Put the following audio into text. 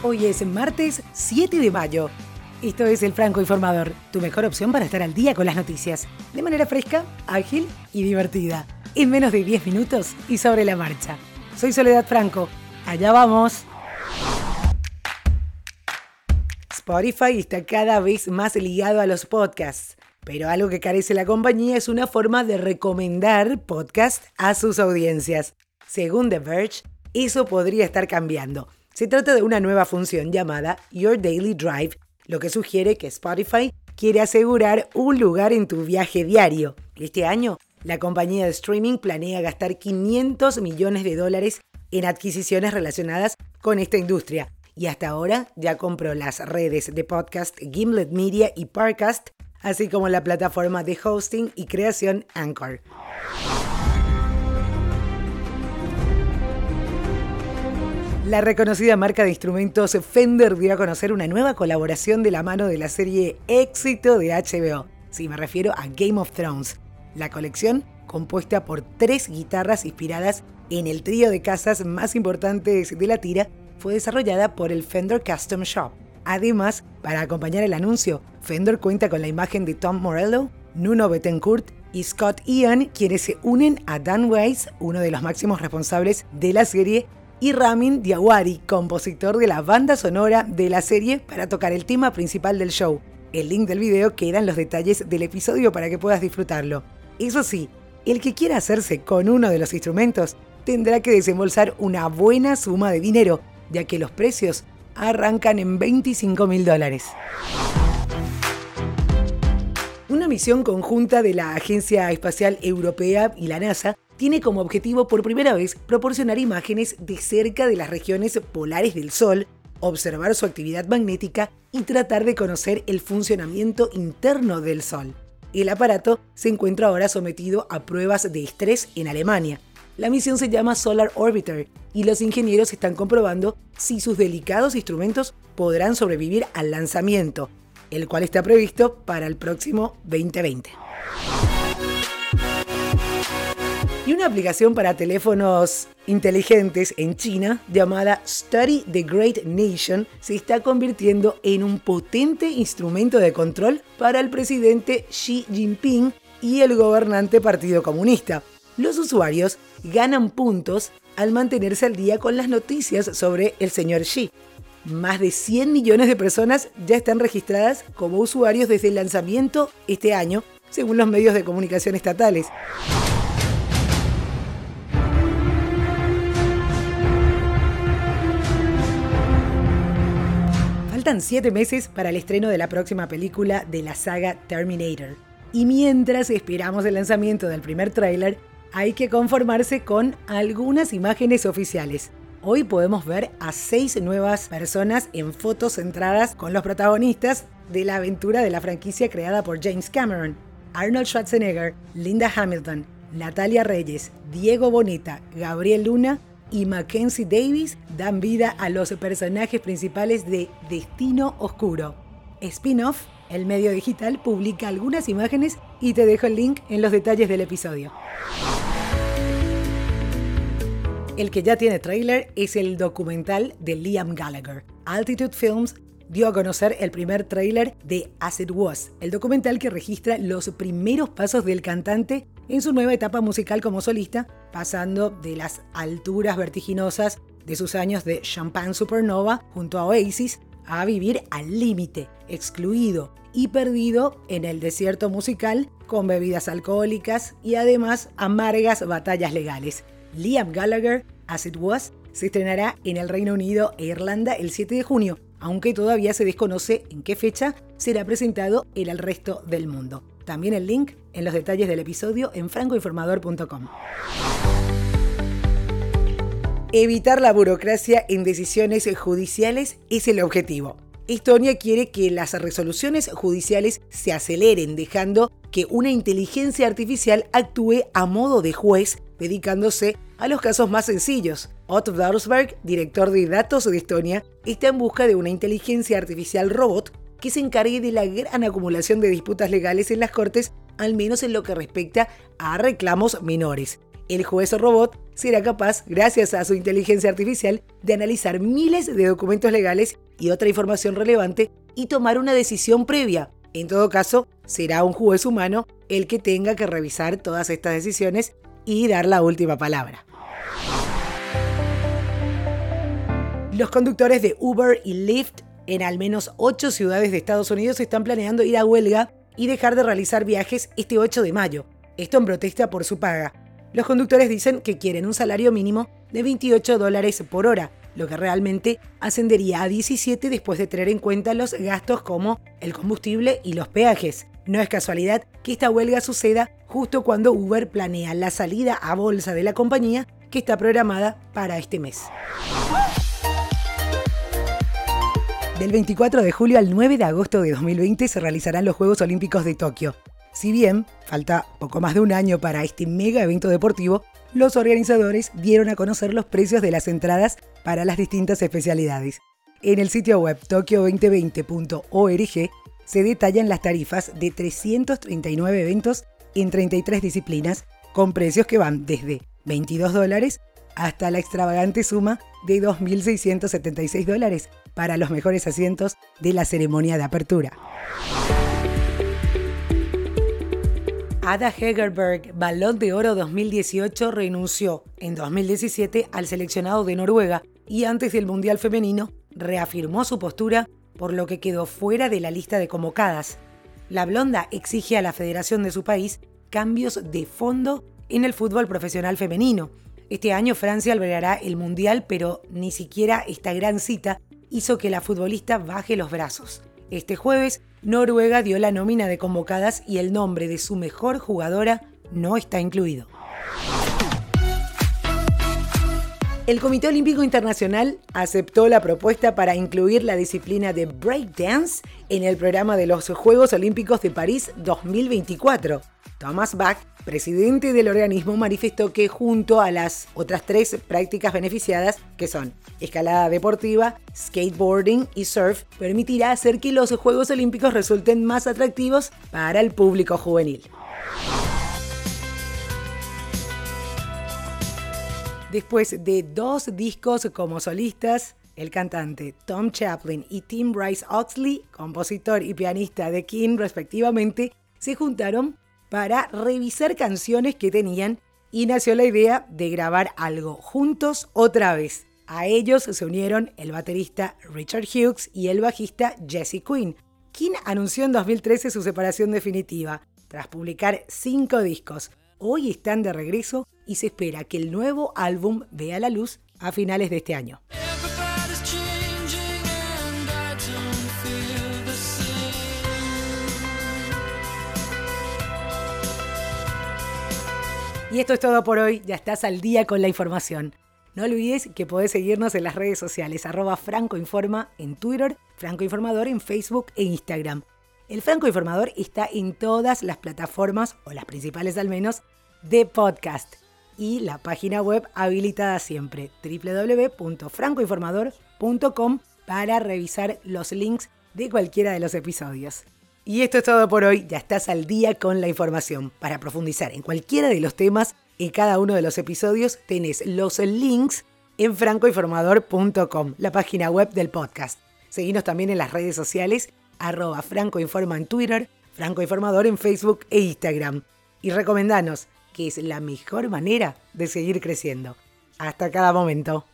Hoy es martes 7 de mayo. Esto es El Franco Informador, tu mejor opción para estar al día con las noticias, de manera fresca, ágil y divertida, en menos de 10 minutos y sobre la marcha. Soy Soledad Franco. Allá vamos. Spotify está cada vez más ligado a los podcasts, pero algo que carece la compañía es una forma de recomendar podcasts a sus audiencias. Según The Verge, eso podría estar cambiando. Se trata de una nueva función llamada Your Daily Drive, lo que sugiere que Spotify quiere asegurar un lugar en tu viaje diario. Este año, la compañía de streaming planea gastar 500 millones de dólares en adquisiciones relacionadas con esta industria. Y hasta ahora ya compró las redes de podcast Gimlet Media y Parcast, así como la plataforma de hosting y creación Anchor. La reconocida marca de instrumentos Fender dio a conocer una nueva colaboración de la mano de la serie éxito de HBO. Sí, me refiero a Game of Thrones. La colección, compuesta por tres guitarras inspiradas en el trío de casas más importantes de la tira, fue desarrollada por el Fender Custom Shop. Además, para acompañar el anuncio, Fender cuenta con la imagen de Tom Morello, Nuno Bettencourt y Scott Ian, quienes se unen a Dan Weiss, uno de los máximos responsables de la serie, y Ramin Diawari, compositor de la banda sonora de la serie, para tocar el tema principal del show. El link del video queda en los detalles del episodio para que puedas disfrutarlo. Eso sí, el que quiera hacerse con uno de los instrumentos tendrá que desembolsar una buena suma de dinero, ya que los precios arrancan en 25 mil dólares. Una misión conjunta de la Agencia Espacial Europea y la NASA tiene como objetivo por primera vez proporcionar imágenes de cerca de las regiones polares del Sol, observar su actividad magnética y tratar de conocer el funcionamiento interno del Sol. El aparato se encuentra ahora sometido a pruebas de estrés en Alemania. La misión se llama Solar Orbiter y los ingenieros están comprobando si sus delicados instrumentos podrán sobrevivir al lanzamiento, el cual está previsto para el próximo 2020. Y una aplicación para teléfonos inteligentes en China llamada Study the Great Nation se está convirtiendo en un potente instrumento de control para el presidente Xi Jinping y el gobernante Partido Comunista. Los usuarios ganan puntos al mantenerse al día con las noticias sobre el señor Xi. Más de 100 millones de personas ya están registradas como usuarios desde el lanzamiento este año, según los medios de comunicación estatales. Faltan siete meses para el estreno de la próxima película de la saga Terminator. Y mientras esperamos el lanzamiento del primer tráiler, hay que conformarse con algunas imágenes oficiales. Hoy podemos ver a seis nuevas personas en fotos centradas con los protagonistas de la aventura de la franquicia creada por James Cameron. Arnold Schwarzenegger, Linda Hamilton, Natalia Reyes, Diego Boneta, Gabriel Luna y Mackenzie Davis dan vida a los personajes principales de Destino Oscuro. Spin-off, el medio digital publica algunas imágenes y te dejo el link en los detalles del episodio. El que ya tiene trailer es el documental de Liam Gallagher. Altitude Films dio a conocer el primer tráiler de As It Was, el documental que registra los primeros pasos del cantante en su nueva etapa musical como solista, pasando de las alturas vertiginosas de sus años de Champagne Supernova junto a Oasis a vivir al límite, excluido y perdido en el desierto musical con bebidas alcohólicas y además amargas batallas legales. Liam Gallagher, As It Was, se estrenará en el Reino Unido e Irlanda el 7 de junio, aunque todavía se desconoce en qué fecha será presentado en el resto del mundo. También el link en los detalles del episodio en francoinformador.com. Evitar la burocracia en decisiones judiciales es el objetivo. Estonia quiere que las resoluciones judiciales se aceleren, dejando que una inteligencia artificial actúe a modo de juez, dedicándose a los casos más sencillos. Otto Darsberg, director de datos de Estonia, está en busca de una inteligencia artificial robot que se encargue de la gran acumulación de disputas legales en las cortes, al menos en lo que respecta a reclamos menores. El juez robot será capaz, gracias a su inteligencia artificial, de analizar miles de documentos legales y otra información relevante y tomar una decisión previa. En todo caso, será un juez humano el que tenga que revisar todas estas decisiones y dar la última palabra. Los conductores de Uber y Lyft en al menos ocho ciudades de Estados Unidos están planeando ir a huelga y dejar de realizar viajes este 8 de mayo. Esto en protesta por su paga. Los conductores dicen que quieren un salario mínimo de 28 dólares por hora, lo que realmente ascendería a 17 después de tener en cuenta los gastos como el combustible y los peajes. No es casualidad que esta huelga suceda justo cuando Uber planea la salida a bolsa de la compañía que está programada para este mes. Del 24 de julio al 9 de agosto de 2020 se realizarán los Juegos Olímpicos de Tokio. Si bien falta poco más de un año para este mega evento deportivo, los organizadores dieron a conocer los precios de las entradas para las distintas especialidades. En el sitio web tokio2020.org se detallan las tarifas de 339 eventos en 33 disciplinas, con precios que van desde 22 dólares hasta la extravagante suma de 2.676 dólares para los mejores asientos de la ceremonia de apertura. Ada Hegerberg, Balón de Oro 2018, renunció en 2017 al seleccionado de Noruega y antes del Mundial Femenino reafirmó su postura por lo que quedó fuera de la lista de convocadas. La blonda exige a la federación de su país cambios de fondo en el fútbol profesional femenino. Este año Francia albergará el Mundial, pero ni siquiera esta gran cita hizo que la futbolista baje los brazos. Este jueves, Noruega dio la nómina de convocadas y el nombre de su mejor jugadora no está incluido. El Comité Olímpico Internacional aceptó la propuesta para incluir la disciplina de breakdance en el programa de los Juegos Olímpicos de París 2024. Thomas Bach presidente del organismo, manifestó que junto a las otras tres prácticas beneficiadas, que son escalada deportiva, skateboarding y surf, permitirá hacer que los Juegos Olímpicos resulten más atractivos para el público juvenil. Después de dos discos como solistas, el cantante Tom Chaplin y Tim Bryce Oxley, compositor y pianista de King respectivamente, se juntaron para revisar canciones que tenían y nació la idea de grabar algo juntos otra vez. A ellos se unieron el baterista Richard Hughes y el bajista Jesse Quinn, quien anunció en 2013 su separación definitiva, tras publicar cinco discos. Hoy están de regreso y se espera que el nuevo álbum vea la luz a finales de este año. Y esto es todo por hoy, ya estás al día con la información. No olvides que podés seguirnos en las redes sociales, arroba francoinforma en Twitter, Franco Informador en Facebook e Instagram. El Franco Informador está en todas las plataformas, o las principales al menos, de podcast. Y la página web habilitada siempre, www.francoinformador.com para revisar los links de cualquiera de los episodios. Y esto es todo por hoy, ya estás al día con la información. Para profundizar en cualquiera de los temas en cada uno de los episodios tenés los links en francoinformador.com, la página web del podcast. Seguinos también en las redes sociales, arroba francoinforma en Twitter, francoinformador en Facebook e Instagram. Y recomendanos, que es la mejor manera de seguir creciendo. Hasta cada momento.